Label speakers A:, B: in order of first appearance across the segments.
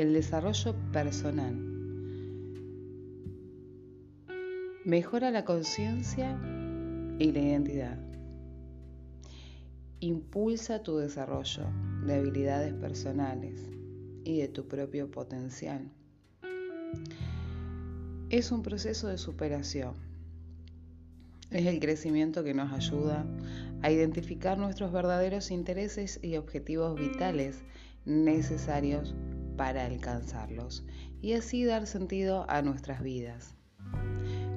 A: El desarrollo personal mejora la conciencia y la identidad. Impulsa tu desarrollo de habilidades personales y de tu propio potencial. Es un proceso de superación. Es el crecimiento que nos ayuda a identificar nuestros verdaderos intereses y objetivos vitales necesarios para alcanzarlos y así dar sentido a nuestras vidas.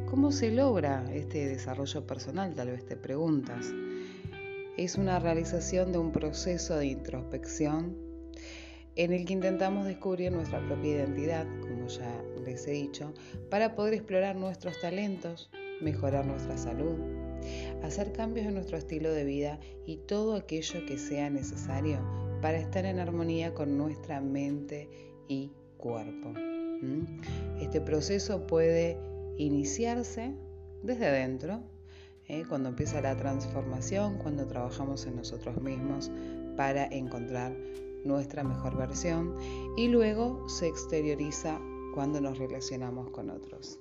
A: ¿Cómo se logra este desarrollo personal? Tal vez te preguntas. Es una realización de un proceso de introspección en el que intentamos descubrir nuestra propia identidad, como ya les he dicho, para poder explorar nuestros talentos, mejorar nuestra salud, hacer cambios en nuestro estilo de vida y todo aquello que sea necesario para estar en armonía con nuestra mente y cuerpo. Este proceso puede iniciarse desde adentro, ¿eh? cuando empieza la transformación, cuando trabajamos en nosotros mismos para encontrar nuestra mejor versión y luego se exterioriza cuando nos relacionamos con otros.